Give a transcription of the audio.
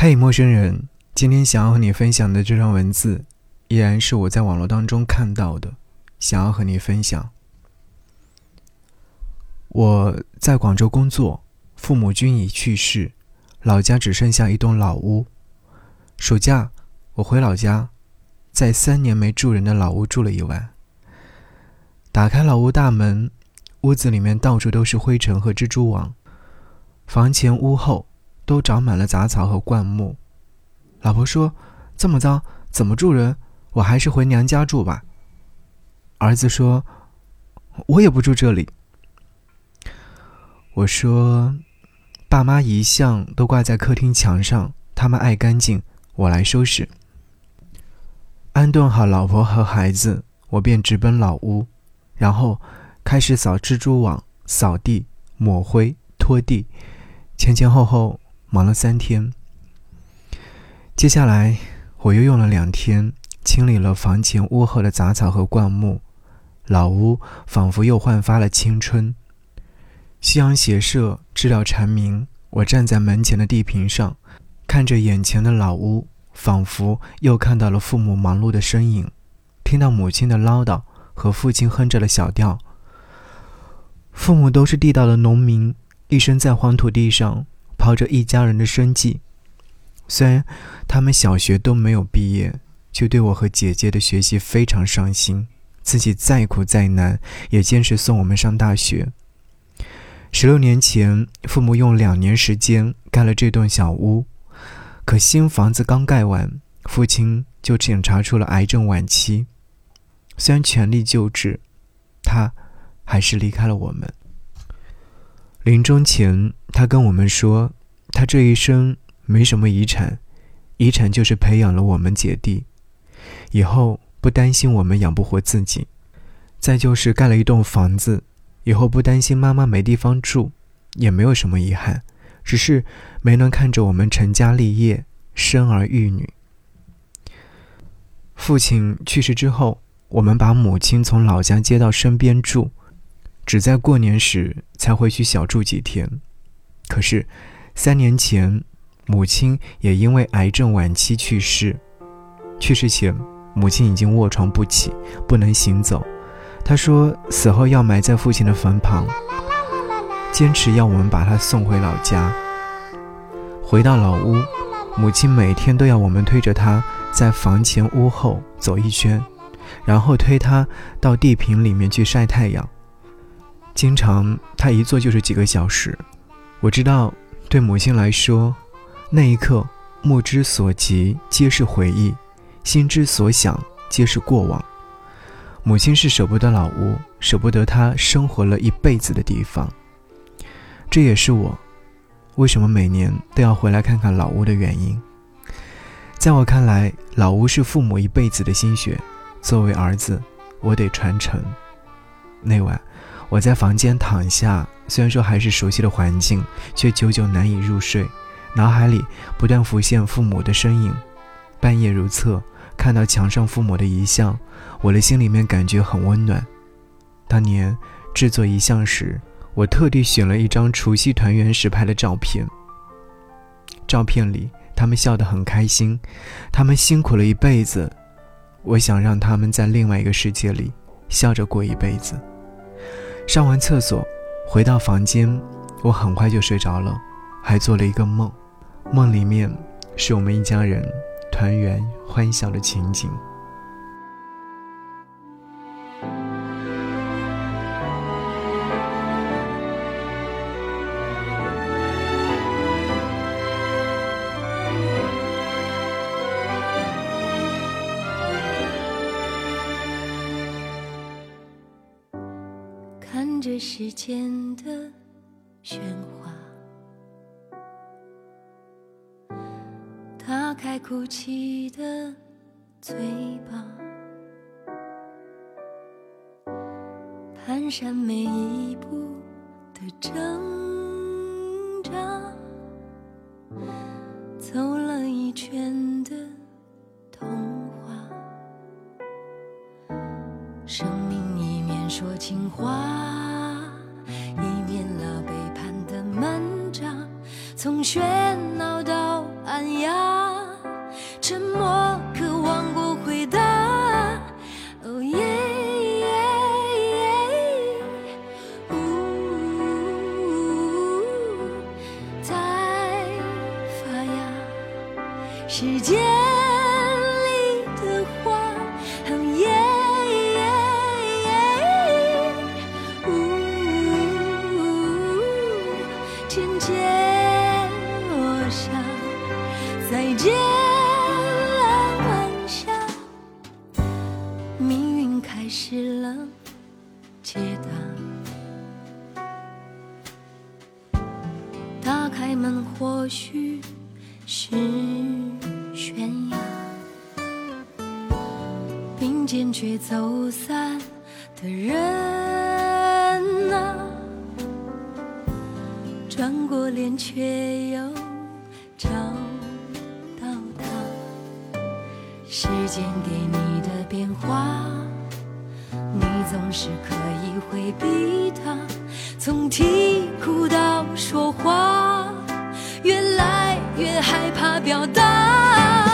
嘿，陌生人，今天想要和你分享的这段文字，依然是我在网络当中看到的，想要和你分享。我在广州工作，父母均已去世，老家只剩下一栋老屋。暑假，我回老家，在三年没住人的老屋住了一晚。打开老屋大门，屋子里面到处都是灰尘和蜘蛛网，房前屋后。都长满了杂草和灌木。老婆说：“这么脏，怎么住人？我还是回娘家住吧。”儿子说：“我也不住这里。”我说：“爸妈遗像都挂在客厅墙上，他们爱干净，我来收拾。”安顿好老婆和孩子，我便直奔老屋，然后开始扫蜘蛛网、扫地、抹灰、拖地，前前后后。忙了三天，接下来我又用了两天清理了房前屋后的杂草和灌木，老屋仿佛又焕发了青春。夕阳斜射，知了蝉鸣。我站在门前的地坪上，看着眼前的老屋，仿佛又看到了父母忙碌的身影，听到母亲的唠叨和父亲哼着的小调。父母都是地道的农民，一生在黄土地上。靠着一家人的生计，虽然他们小学都没有毕业，却对我和姐姐的学习非常上心。自己再苦再难，也坚持送我们上大学。十六年前，父母用两年时间盖了这栋小屋，可新房子刚盖完，父亲就检查出了癌症晚期。虽然全力救治，他还是离开了我们。临终前，他跟我们说。他这一生没什么遗产，遗产就是培养了我们姐弟，以后不担心我们养不活自己；再就是盖了一栋房子，以后不担心妈妈没地方住，也没有什么遗憾，只是没能看着我们成家立业、生儿育女。父亲去世之后，我们把母亲从老家接到身边住，只在过年时才回去小住几天。可是。三年前，母亲也因为癌症晚期去世。去世前，母亲已经卧床不起，不能行走。她说死后要埋在父亲的坟旁，坚持要我们把她送回老家。回到老屋，母亲每天都要我们推着她在房前屋后走一圈，然后推她到地坪里面去晒太阳。经常她一坐就是几个小时。我知道。对母亲来说，那一刻，目之所及皆是回忆，心之所想皆是过往。母亲是舍不得老屋，舍不得她生活了一辈子的地方。这也是我为什么每年都要回来看看老屋的原因。在我看来，老屋是父母一辈子的心血，作为儿子，我得传承。那晚。我在房间躺下，虽然说还是熟悉的环境，却久久难以入睡，脑海里不断浮现父母的身影。半夜如厕，看到墙上父母的遗像，我的心里面感觉很温暖。当年制作遗像时，我特地选了一张除夕团圆时拍的照片。照片里，他们笑得很开心，他们辛苦了一辈子，我想让他们在另外一个世界里笑着过一辈子。上完厕所，回到房间，我很快就睡着了，还做了一个梦，梦里面是我们一家人团圆欢笑的情景。这世间的喧哗，打开哭泣的嘴巴，蹒跚每一步的挣扎，走了一圈的童话，生命一面说情话。喧闹到暗哑，沉默。失了解答打开门或许是悬崖并肩却走散的人啊转过脸却又找到他。时间给你的变化。总是可以回避他从啼哭到说话越来越害怕表达。